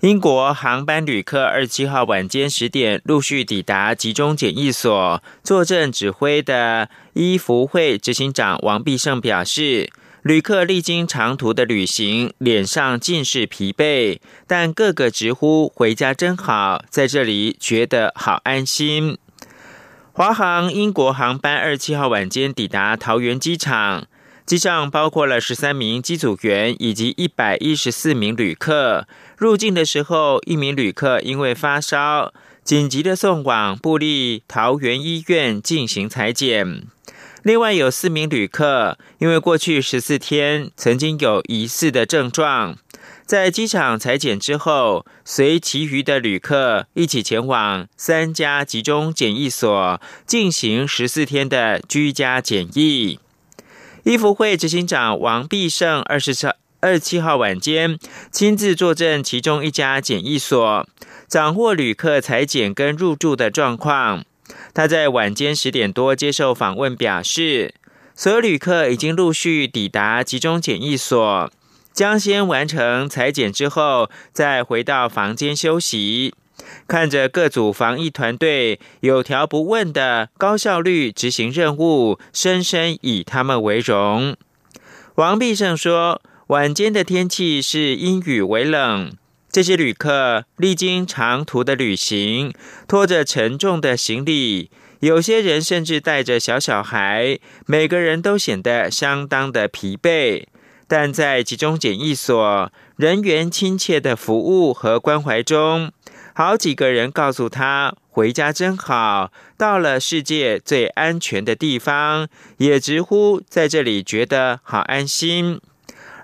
英国航班旅客二七号晚间十点陆续抵达集中检疫所，坐镇指挥的伊福会执行长王必胜表示，旅客历经长途的旅行，脸上尽是疲惫，但个个直呼回家真好，在这里觉得好安心。华航英国航班二七号晚间抵达桃园机场。机上包括了十三名机组员以及一百一十四名旅客。入境的时候，一名旅客因为发烧，紧急的送往布利桃园医院进行裁剪。另外有四名旅客因为过去十四天曾经有疑似的症状，在机场裁剪之后，随其余的旅客一起前往三家集中检疫所进行十四天的居家检疫。医福会执行长王必胜二十七二十七号晚间亲自坐镇其中一家检疫所，掌握旅客裁剪跟入住的状况。他在晚间十点多接受访问，表示所有旅客已经陆续抵达集中检疫所，将先完成裁剪之后，再回到房间休息。看着各组防疫团队有条不紊的高效率执行任务，深深以他们为荣。王必胜说：“晚间的天气是阴雨为冷，这些旅客历经长途的旅行，拖着沉重的行李，有些人甚至带着小小孩，每个人都显得相当的疲惫。但在集中检疫所，人员亲切的服务和关怀中。”好几个人告诉他回家真好，到了世界最安全的地方，也直呼在这里觉得好安心。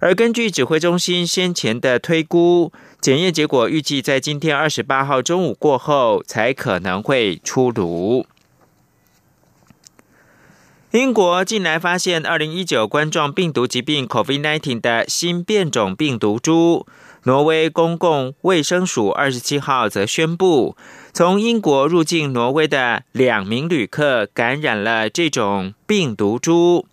而根据指挥中心先前的推估，检验结果预计在今天二十八号中午过后才可能会出炉。英国近来发现二零一九冠状病毒疾病 （COVID-19） 的新变种病毒株。挪威公共卫生署二十七号则宣布，从英国入境挪威的两名旅客感染了这种病毒株。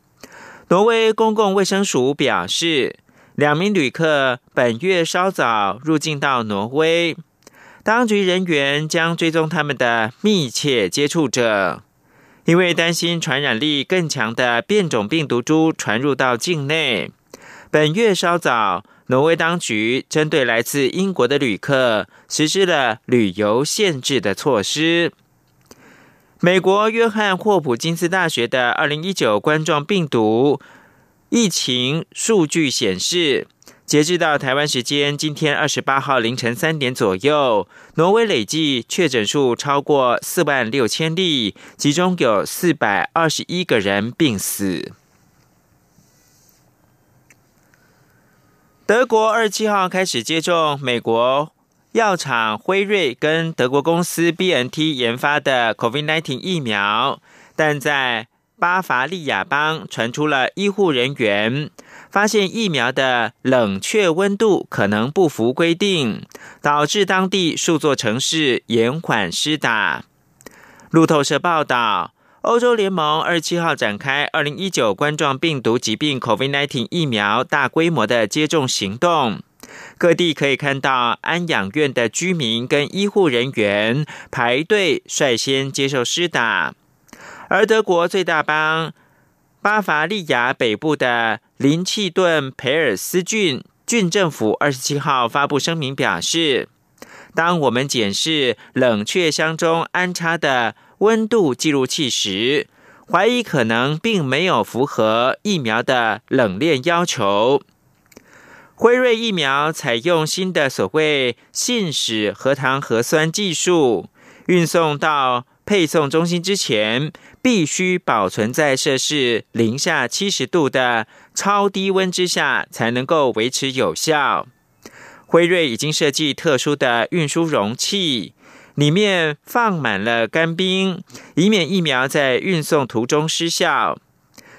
挪威公共卫生署表示，两名旅客本月稍早入境到挪威，当局人员将追踪他们的密切接触者，因为担心传染力更强的变种病毒株传入到境内。本月稍早。挪威当局针对来自英国的旅客实施了旅游限制的措施。美国约翰霍普金斯大学的二零一九冠状病毒疫情数据显示，截至到台湾时间今天二十八号凌晨三点左右，挪威累计确诊数超过四万六千例，其中有四百二十一个人病死。德国二十七号开始接种美国药厂辉瑞跟德国公司 B N T 研发的 COVID-19 疫苗，但在巴伐利亚邦传出了医护人员发现疫苗的冷却温度可能不符规定，导致当地数座城市延缓施打。路透社报道。欧洲联盟二十七号展开二零一九冠状病毒疾病 （COVID-19） 疫苗大规模的接种行动，各地可以看到安养院的居民跟医护人员排队率先接受施打。而德国最大邦巴伐利亚北部的林契顿培尔斯郡郡政府二十七号发布声明表示，当我们检视冷却箱中安插的。温度记录器时，怀疑可能并没有符合疫苗的冷链要求。辉瑞疫苗采用新的所谓信使核糖核酸技术，运送到配送中心之前，必须保存在摄氏零下七十度的超低温之下，才能够维持有效。辉瑞已经设计特殊的运输容器。里面放满了干冰，以免疫苗在运送途中失效。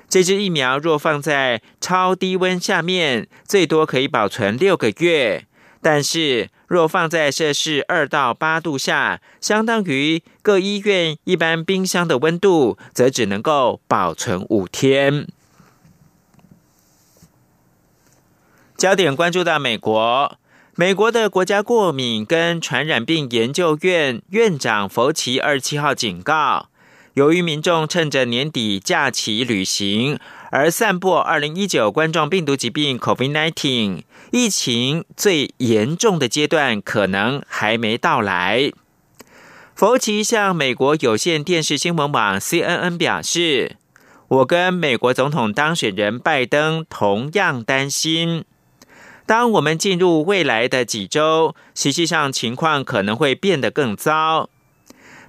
这支疫苗若放在超低温下面，最多可以保存六个月；但是若放在摄氏二到八度下，相当于各医院一般冰箱的温度，则只能够保存五天。焦点关注到美国。美国的国家过敏跟传染病研究院院长弗奇二七号警告，由于民众趁着年底假期旅行而散播二零一九冠状病毒疾病 （COVID-19），疫情最严重的阶段可能还没到来。弗奇向美国有线电视新闻网 CNN 表示：“我跟美国总统当选人拜登同样担心。”当我们进入未来的几周，实际上情况可能会变得更糟。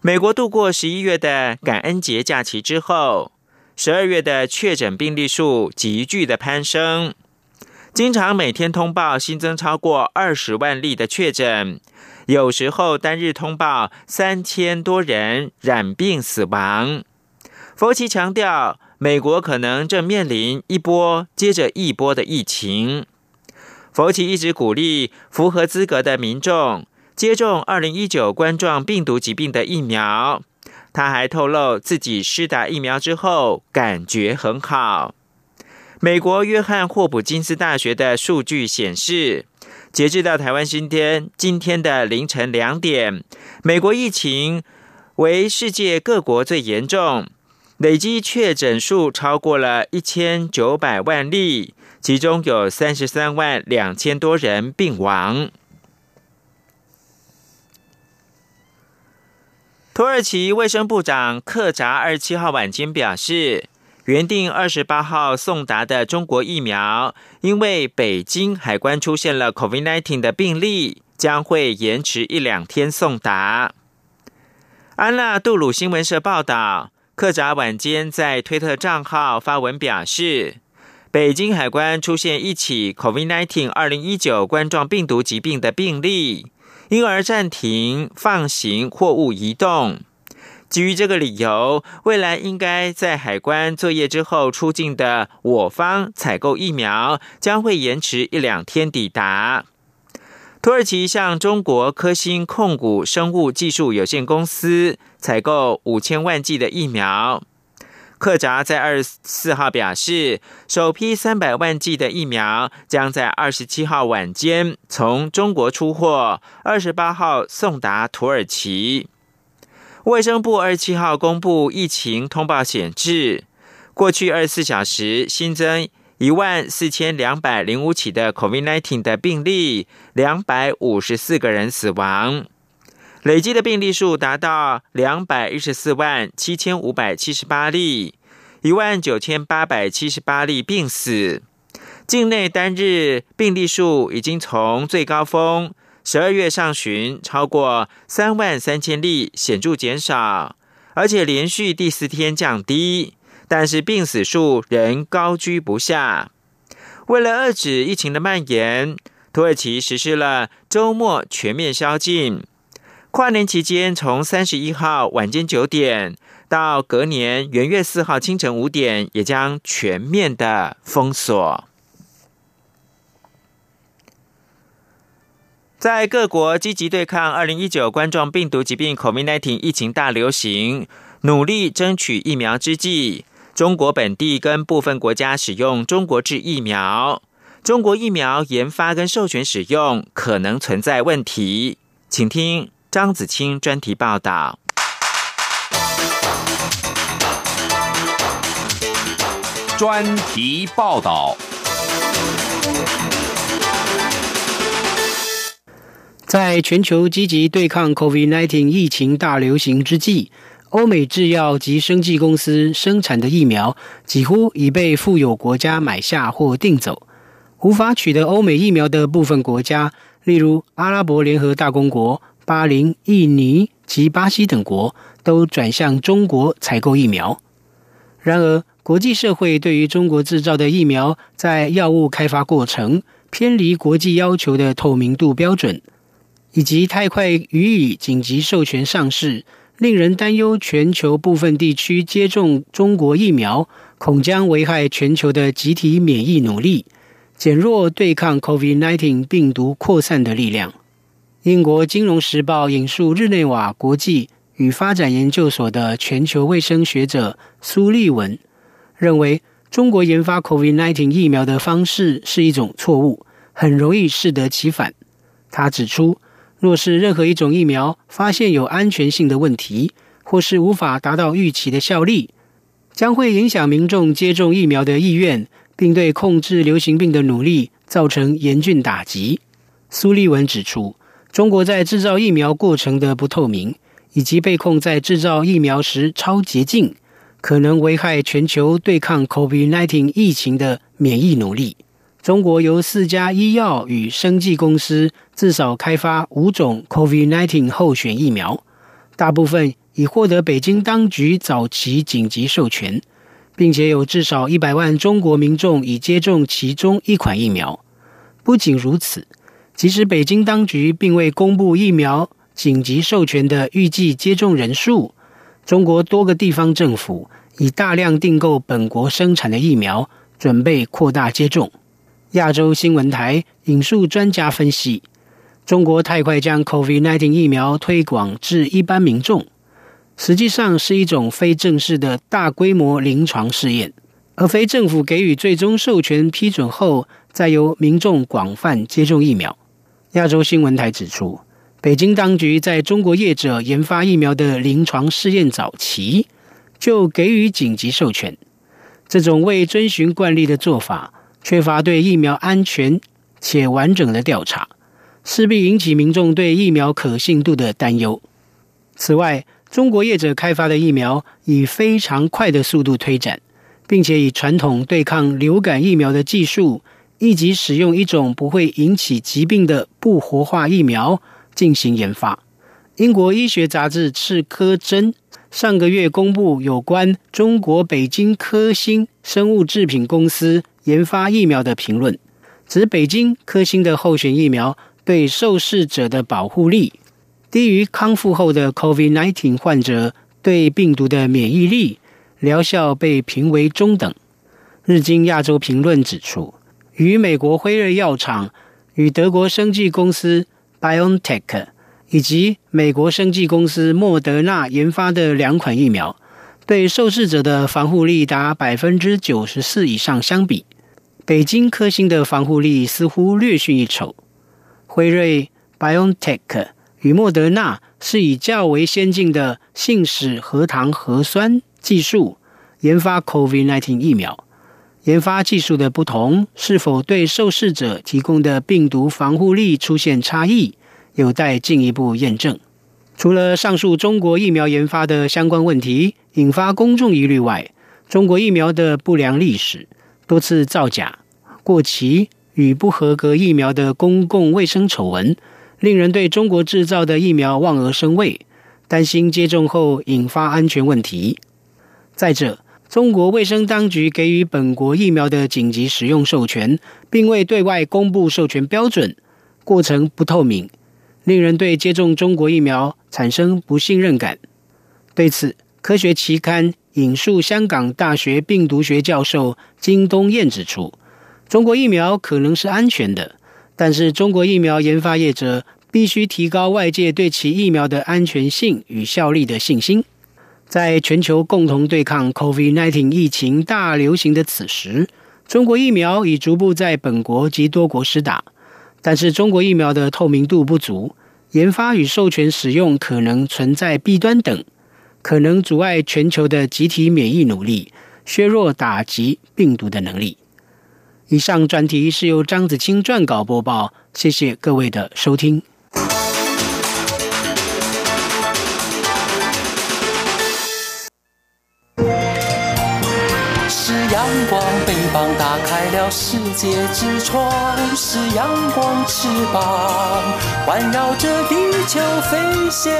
美国度过十一月的感恩节假期之后，十二月的确诊病例数急剧的攀升，经常每天通报新增超过二十万例的确诊，有时候单日通报三千多人染病死亡。佛奇强调，美国可能正面临一波接着一波的疫情。佛奇一直鼓励符合资格的民众接种二零一九冠状病毒疾病的疫苗。他还透露自己施打疫苗之后感觉很好。美国约翰霍普金斯大学的数据显示，截至到台湾今天今天的凌晨两点，美国疫情为世界各国最严重，累计确诊数超过了一千九百万例。其中有三十三万两千多人病亡。土耳其卫生部长克扎二十七号晚间表示，原定二十八号送达的中国疫苗，因为北京海关出现了 COVID-19 的病例，将会延迟一两天送达。安娜杜鲁新闻社报道，克扎晚间在推特账号发文表示。北京海关出现一起 COVID-19 二零一九冠状病毒疾病的病例，因而暂停放行货物移动。基于这个理由，未来应该在海关作业之后出境的我方采购疫苗将会延迟一两天抵达。土耳其向中国科兴控股生物技术有限公司采购五千万剂的疫苗。克扎在二十四号表示，首批三百万剂的疫苗将在二十七号晚间从中国出货，二十八号送达土耳其。卫生部二十七号公布疫情通报显示，过去二十四小时新增一万四千两百零五起的 COVID-19 的病例，两百五十四个人死亡。累计的病例数达到两百一十四万七千五百七十八例，一万九千八百七十八例病死。境内单日病例数已经从最高峰十二月上旬超过三万三千例显著减少，而且连续第四天降低，但是病死数仍高居不下。为了遏止疫情的蔓延，土耳其实施了周末全面宵禁。跨年期间，从三十一号晚间九点到隔年元月四号清晨五点，也将全面的封锁。在各国积极对抗二零一九冠状病毒疾病 （COVID-19） 疫情大流行，努力争取疫苗之际，中国本地跟部分国家使用中国制疫苗，中国疫苗研发跟授权使用可能存在问题，请听。张子清专题报道。专题报道。在全球积极对抗 COVID-19 疫情大流行之际，欧美制药及生技公司生产的疫苗几乎已被富有国家买下或订走。无法取得欧美疫苗的部分国家，例如阿拉伯联合大公国。巴林、印尼及巴西等国都转向中国采购疫苗。然而，国际社会对于中国制造的疫苗在药物开发过程偏离国际要求的透明度标准，以及太快予以紧急授权上市，令人担忧。全球部分地区接种中国疫苗恐将危害全球的集体免疫努力，减弱对抗 COVID-19 病毒扩散的力量。英国金融时报引述日内瓦国际与发展研究所的全球卫生学者苏利文认为，中国研发 COVID-19 疫苗的方式是一种错误，很容易适得其反。他指出，若是任何一种疫苗发现有安全性的问题，或是无法达到预期的效力，将会影响民众接种疫苗的意愿，并对控制流行病的努力造成严峻打击。苏利文指出，中国在制造疫苗过程的不透明，以及被控在制造疫苗时超捷径，可能危害全球对抗 COVID-19 疫情的免疫努力。中国由四家医药与生技公司至少开发五种 COVID-19 候选疫苗，大部分。已获得北京当局早期紧急授权，并且有至少一百万中国民众已接种其中一款疫苗。不仅如此，即使北京当局并未公布疫苗紧急授权的预计接种人数，中国多个地方政府已大量订购本国生产的疫苗，准备扩大接种。亚洲新闻台引述专家分析，中国太快将 COVID-19 疫苗推广至一般民众。实际上是一种非正式的大规模临床试验，而非政府给予最终授权批准后，再由民众广泛接种疫苗。亚洲新闻台指出，北京当局在中国业者研发疫苗的临床试验早期就给予紧急授权，这种未遵循惯例的做法，缺乏对疫苗安全且完整的调查，势必引起民众对疫苗可信度的担忧。此外，中国业者开发的疫苗以非常快的速度推展，并且以传统对抗流感疫苗的技术，以及使用一种不会引起疾病的不活化疫苗进行研发。英国医学杂志《赤科针》上个月公布有关中国北京科兴生物制品公司研发疫苗的评论，指北京科兴的候选疫苗对受试者的保护力。低于康复后的 COVID-19 患者对病毒的免疫力，疗效被评为中等。日经亚洲评论指出，与美国辉瑞药厂、与德国生技公司 BioNTech 以及美国生技公司莫德纳研发的两款疫苗，对受试者的防护力达百分之九十四以上相比，北京科兴的防护力似乎略逊一筹。辉瑞 BioNTech。与莫德纳是以较为先进的信使核糖核酸技术研发 COVID-19 疫苗。研发技术的不同，是否对受试者提供的病毒防护力出现差异，有待进一步验证。除了上述中国疫苗研发的相关问题引发公众疑虑外，中国疫苗的不良历史、多次造假、过期与不合格疫苗的公共卫生丑闻。令人对中国制造的疫苗望而生畏，担心接种后引发安全问题。再者，中国卫生当局给予本国疫苗的紧急使用授权，并未对外公布授权标准，过程不透明，令人对接种中国疫苗产生不信任感。对此，科学期刊引述香港大学病毒学教授金东彦指出，中国疫苗可能是安全的。但是，中国疫苗研发业者必须提高外界对其疫苗的安全性与效力的信心。在全球共同对抗 COVID-19 疫情大流行的此时，中国疫苗已逐步在本国及多国施打。但是，中国疫苗的透明度不足，研发与授权使用可能存在弊端等，可能阻碍全球的集体免疫努力，削弱打击病毒的能力。以上专题是由张子清撰稿播报，谢谢各位的收听。了世界之窗；是阳光，翅膀环绕着地球飞翔。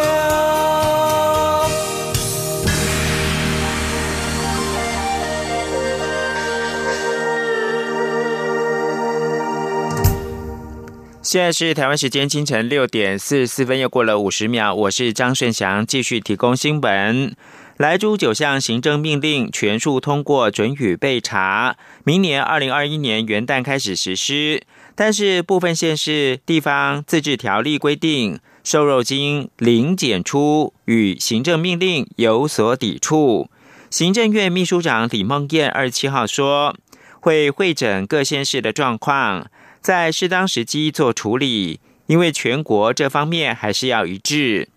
现在是台湾时间清晨六点四十四分，又过了五十秒。我是张顺祥，继续提供新闻。莱州九项行政命令全数通过准予备查，明年二零二一年元旦开始实施。但是部分县市地方自治条例规定，瘦肉精零检出与行政命令有所抵触。行政院秘书长李梦燕二十七号说，会会诊各县市的状况，在适当时机做处理，因为全国这方面还是要一致。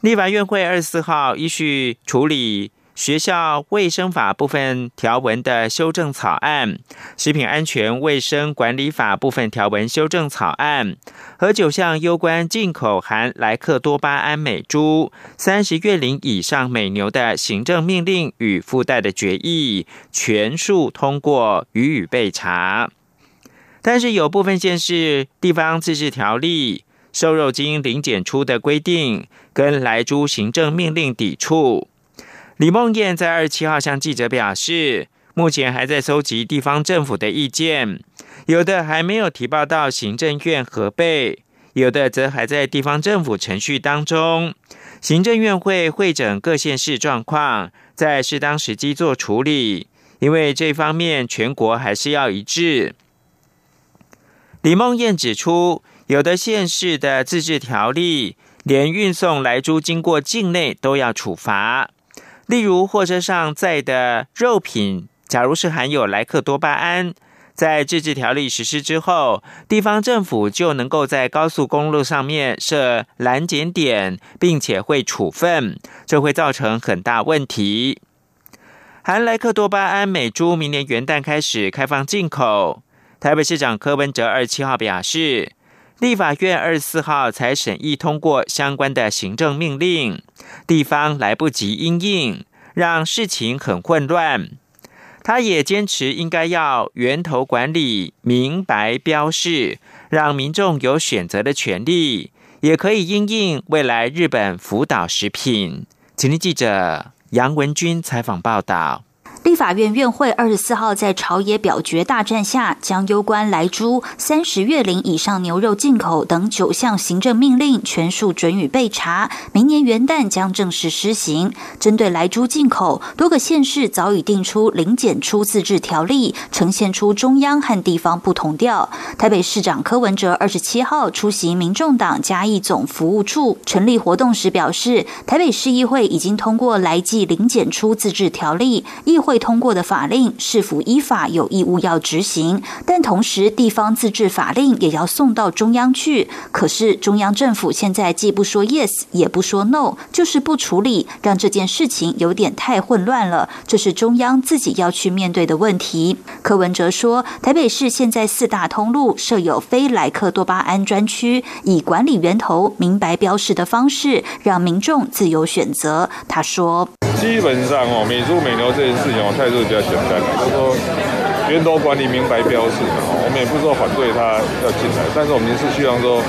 立法院会二十四号依序处理学校卫生法部分条文的修正草案、食品安全卫生管理法部分条文修正草案和九项攸关进口含莱克多巴胺美猪、三十月龄以上美牛的行政命令与附带的决议，全数通过予以备查。但是有部分县市地方自治条例。瘦肉精零检出的规定跟莱猪行政命令抵触。李梦燕在二十七号向记者表示，目前还在搜集地方政府的意见，有的还没有提报到行政院核备，有的则还在地方政府程序当中。行政院会会诊各县市状况，在适当时机做处理，因为这方面全国还是要一致。李梦燕指出。有的县市的自治条例，连运送来猪经过境内都要处罚。例如，货车上载的肉品，假如是含有莱克多巴胺，在自治条例实施之后，地方政府就能够在高速公路上面设拦检点，并且会处分，这会造成很大问题。含莱克多巴胺美猪明年元旦开始开放进口，台北市长柯文哲二十七号表示。立法院二十四号才审议通过相关的行政命令，地方来不及应应，让事情很混乱。他也坚持应该要源头管理，明白标示，让民众有选择的权利，也可以应应未来日本福岛食品。请听记者杨文军采访报道。立法院院会二十四号在朝野表决大战下，将攸关来猪、三十月龄以上牛肉进口等九项行政命令全数准予备查，明年元旦将正式施行。针对来猪进口，多个县市早已定出零检出自治条例，呈现出中央和地方不同调。台北市长柯文哲二十七号出席民众党嘉义总服务处成立活动时表示，台北市议会已经通过来记零检出自治条例，议会。通过的法令是否依法有义务要执行，但同时地方自治法令也要送到中央去。可是中央政府现在既不说 yes，也不说 no，就是不处理，让这件事情有点太混乱了。这是中央自己要去面对的问题。柯文哲说，台北市现在四大通路设有非莱克多巴胺专区，以管理源头、明白标示的方式，让民众自由选择。他说。基本上哦，美猪美牛这件事情，我态度比较简单，就是说源头管理明白标示的哦，我们也不是说反对他要进来，但是我们是希望说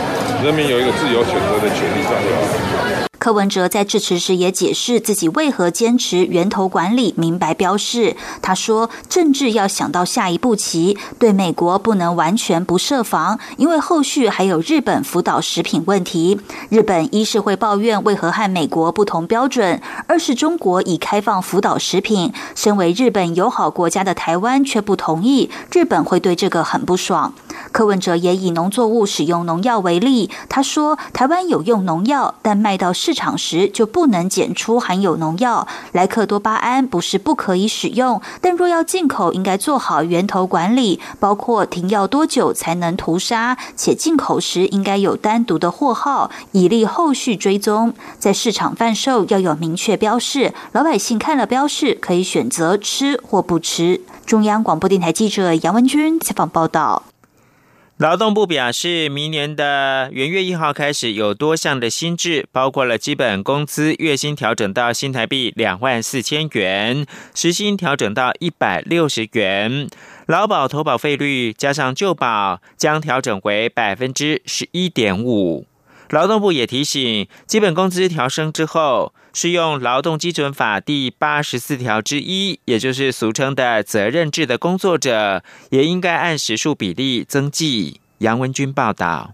人民有一个自由选择的权利在。柯文哲在致辞时也解释自己为何坚持源头管理、明白标示。他说：“政治要想到下一步棋，对美国不能完全不设防，因为后续还有日本福岛食品问题。日本一是会抱怨为何和美国不同标准，二是中国已开放福岛食品，身为日本友好国家的台湾却不同意，日本会对这个很不爽。”柯文哲也以农作物使用农药为例，他说：“台湾有用农药，但卖到市市场时就不能检出含有农药。莱克多巴胺不是不可以使用，但若要进口，应该做好源头管理，包括停药多久才能屠杀，且进口时应该有单独的货号，以利后续追踪。在市场贩售要有明确标示，老百姓看了标示可以选择吃或不吃。”中央广播电台记者杨文君采访报道。劳动部表示，明年的元月一号开始，有多项的新制，包括了基本工资月薪调整到新台币两万四千元，时薪调整到一百六十元，劳保投保费率加上旧保将调整为百分之十一点五。劳动部也提醒，基本工资调升之后，适用《劳动基准法》第八十四条之一，也就是俗称的责任制的工作者，也应该按时数比例增计。杨文军报道。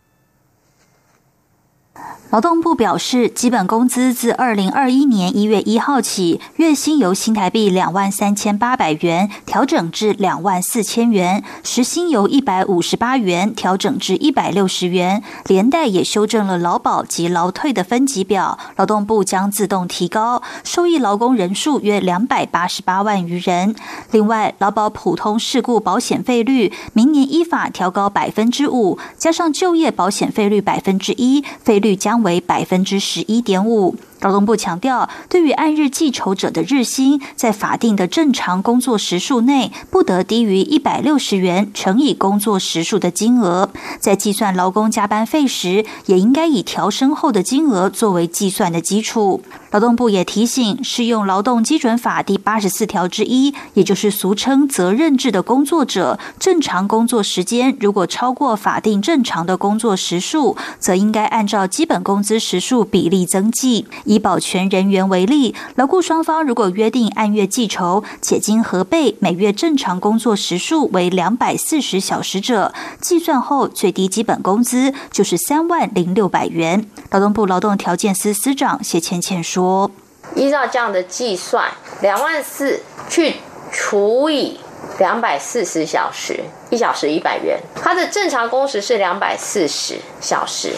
劳动部表示，基本工资自二零二一年一月一号起，月薪由新台币两万三千八百元调整至两万四千元，时薪由一百五十八元调整至一百六十元，连带也修正了劳保及劳退的分级表。劳动部将自动提高，受益劳工人数约两百八十八万余人。另外，劳保普通事故保险费率明年依法调高百分之五，加上就业保险费率百分之一，费率将。为百分之十一点五。劳动部强调，对于按日计酬者的日薪，在法定的正常工作时数内，不得低于一百六十元乘以工作时数的金额。在计算劳工加班费时，也应该以调升后的金额作为计算的基础。劳动部也提醒，适用劳动基准法第八十四条之一，也就是俗称责任制的工作者，正常工作时间如果超过法定正常的工作时数，则应该按照基本工资时数比例增计。以保全人员为例，劳雇双方如果约定按月计酬，且经核备每月正常工作时数为两百四十小时者，计算后最低基本工资就是三万零六百元。劳动部劳动条件司司长谢倩倩说。依照这样的计算，两万四去除以两百四十小时，一小时一百元。它的正常工时是两百四十小时，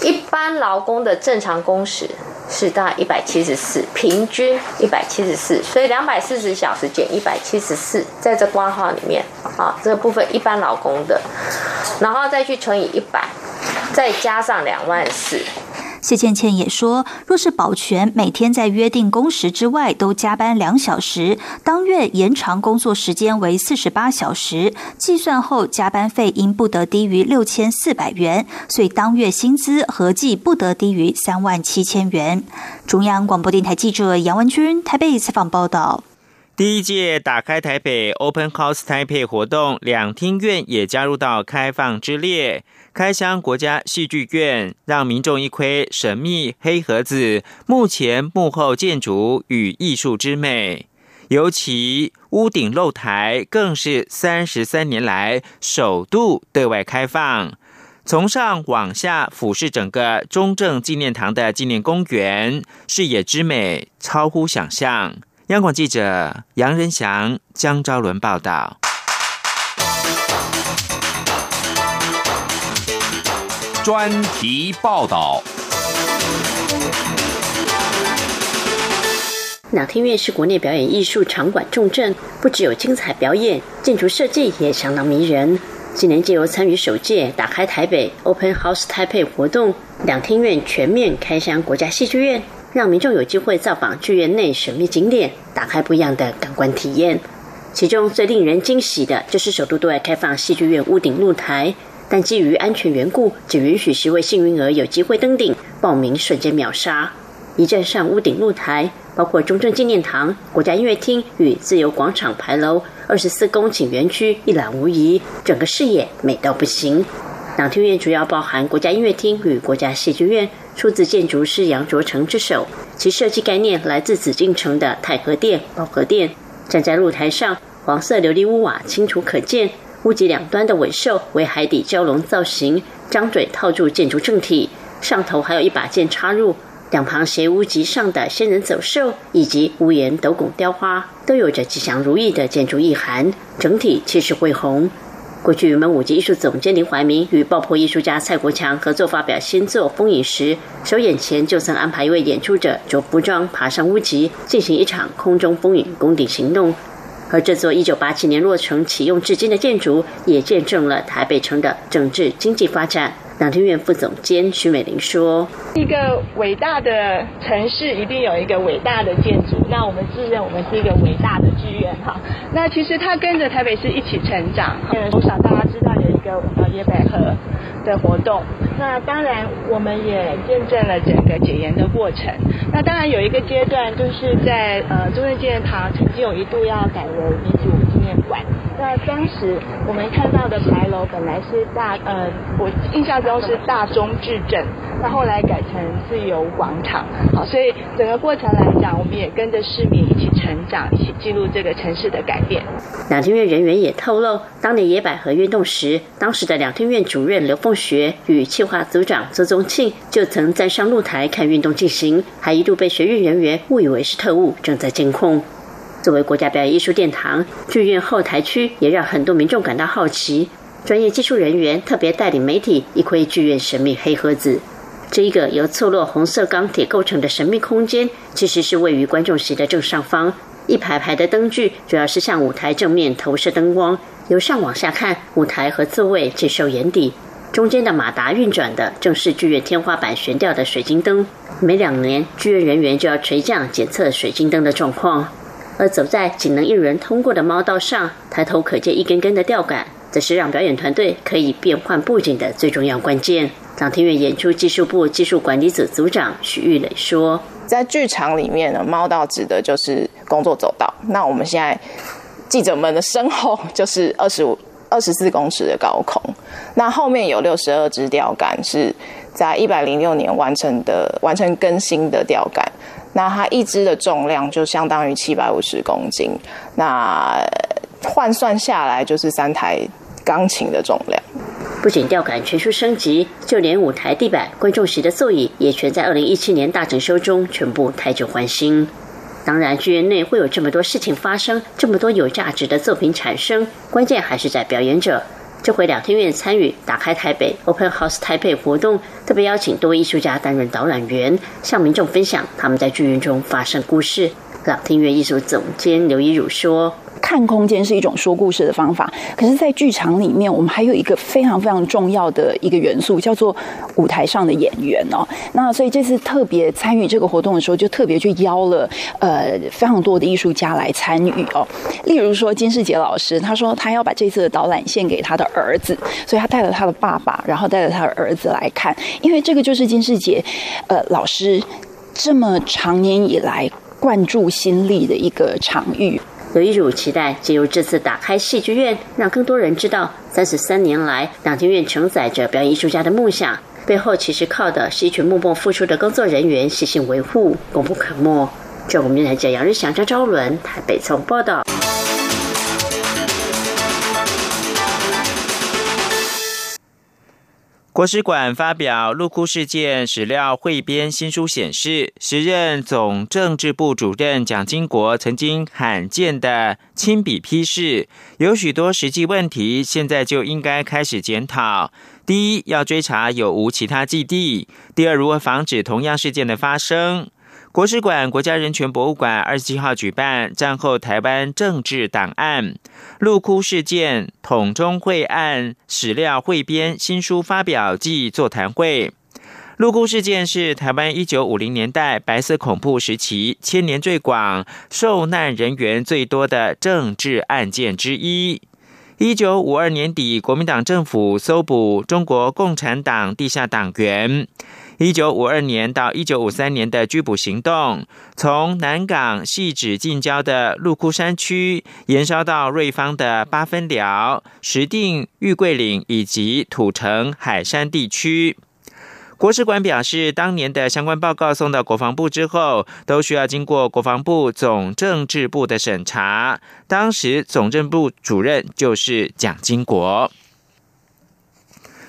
一般劳工的正常工时是大概一百七十四，平均一百七十四，所以两百四十小时减一百七十四，在这括号里面啊，这个部分一般劳工的，然后再去乘以一百，再加上两万四。谢倩倩也说，若是保全每天在约定工时之外都加班两小时，当月延长工作时间为四十八小时，计算后加班费应不得低于六千四百元，所以当月薪资合计不得低于三万七千元。中央广播电台记者杨文君台北采访报道。第一届打开台北 Open House Taipei 活动，两厅院也加入到开放之列。开箱国家戏剧院，让民众一窥神秘黑盒子目前幕后建筑与艺术之美。尤其屋顶露台更是三十三年来首度对外开放，从上往下俯视整个中正纪念堂的纪念公园，视野之美超乎想象。央广记者杨仁祥、江昭伦报道。专题报道。两厅院是国内表演艺术场馆重镇，不只有精彩表演，建筑设计也相当迷人。今年借由参与首届打开台北 Open House Taipei 活动，两厅院全面开箱国家戏剧院，让民众有机会造访剧院内神秘景点，打开不一样的感官体验。其中最令人惊喜的就是首都对外开放戏剧院屋顶露台。但基于安全缘故，只允许十位幸运儿有机会登顶，报名瞬间秒杀。一站上屋顶露台，包括中正纪念堂、国家音乐厅与自由广场牌楼二十四公顷园区一览无遗，整个视野美到不行。两厅院主要包含国家音乐厅与国家戏剧院，出自建筑师杨卓成之手，其设计概念来自紫禁城的太和殿、保和殿。站在露台上，黄色琉璃屋瓦清楚可见。屋脊两端的尾兽为海底蛟龙造型，张嘴套住建筑正体，上头还有一把剑插入。两旁斜屋脊上的仙人走兽以及屋檐斗拱雕花，都有着吉祥如意的建筑意涵，整体气势恢宏。过去，我们五级艺术总监林怀民与爆破艺术家蔡国强合作发表新作《风影》时，首演前就曾安排一位演出者着服装爬上屋脊，进行一场空中风影攻顶行动。而这座1987年落成启用至今的建筑，也见证了台北城的整治经济发展。两厅院副总监徐美玲说：“一个伟大的城市一定有一个伟大的建筑，那我们自认我们是一个伟大的剧院哈。那其实它跟着台北市一起成长。从小大家知道有一个呃野百合。”的活动，那当然我们也见证了整个解严的过程。那当然有一个阶段，就是在呃中正纪念堂曾经有一度要改为民主纪念馆。那当时我们看到的牌楼本来是大呃，我印象中是大中至正，那后来改成自由广场。好，所以整个过程来讲，我们也跟着市民成长，一起记录这个城市的改变。两厅院人员也透露，当年野百合运动时，当时的两厅院主任刘凤学与企划组长周宗庆就曾站上露台看运动进行，还一度被学运人员误以为是特务正在监控。作为国家表演艺术殿堂，剧院后台区也让很多民众感到好奇。专业技术人员特别带领媒体一窥剧院神秘黑盒子。这一个由错落红色钢铁构成的神秘空间，其实是位于观众席的正上方。一排排的灯具主要是向舞台正面投射灯光，由上往下看，舞台和座位尽收眼底。中间的马达运转的正是剧院天花板悬吊的水晶灯。每两年，剧院人员就要垂降检测水晶灯的状况。而走在仅能一人通过的猫道上，抬头可见一根根的吊杆，则是让表演团队可以变换布景的最重要关键。长庭院演出技术部技术管理组组长许玉磊说：“在剧场里面呢，猫道指的就是工作走道。那我们现在记者们的身后就是二十五、二十四公尺的高空，那后面有六十二支吊杆，是在一百零六年完成的、完成更新的吊杆。”那它一支的重量就相当于七百五十公斤，那换算下来就是三台钢琴的重量。不仅吊杆全数升级，就连舞台地板、观众席的座椅也全在二零一七年大整修中全部汰旧换新。当然，剧院内会有这么多事情发生，这么多有价值的作品产生，关键还是在表演者。这回两天院参与打开台北 Open House 台北活动，特别邀请多位艺术家担任导览员，向民众分享他们在剧院中发生故事。两天院艺术总监刘一儒说。看空间是一种说故事的方法，可是，在剧场里面，我们还有一个非常非常重要的一个元素，叫做舞台上的演员哦。那所以这次特别参与这个活动的时候，就特别去邀了呃非常多的艺术家来参与哦。例如说金世杰老师，他说他要把这次的导览献给他的儿子，所以他带了他的爸爸，然后带着他的儿子来看，因为这个就是金世杰呃老师这么长年以来灌注心力的一个场域。刘一儒期待进入这次打开戏剧院，让更多人知道，三十三年来，两厅院承载着表演艺术家的梦想，背后其实靠的是一群默默付出的工作人员，细心维护，功不可没。这我们来讲杨日祥、张昭伦台北从报道。国史馆发表陆库事件史料汇编新书，显示时任总政治部主任蒋经国曾经罕见的亲笔批示，有许多实际问题，现在就应该开始检讨。第一，要追查有无其他基地；第二，如何防止同样事件的发生。国史馆国家人权博物馆二十七号举办战后台湾政治档案陆窟事件统中会案史料汇编新书发表暨座谈会。陆窟事件是台湾一九五零年代白色恐怖时期牵连最广、受难人员最多的政治案件之一。一九五二年底，国民党政府搜捕中国共产党地下党员。一九五二年到一九五三年的拘捕行动，从南港细指近郊的鹿窟山区，延烧到瑞芳的八分寮、石碇、玉桂岭以及土城海山地区。国史馆表示，当年的相关报告送到国防部之后，都需要经过国防部总政治部的审查。当时总政部主任就是蒋经国。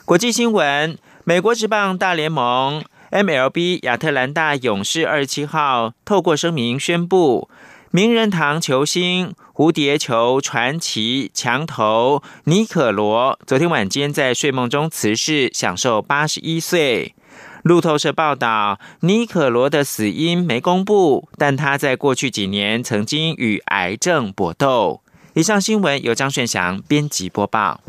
国际新闻。美国职棒大联盟 MLB 亚特兰大勇士二十七号透过声明宣布，名人堂球星蝴蝶球传奇强投尼可罗昨天晚间在睡梦中辞世，享受八十一岁。路透社报道，尼可罗的死因没公布，但他在过去几年曾经与癌症搏斗。以上新闻由张炫翔编辑播报。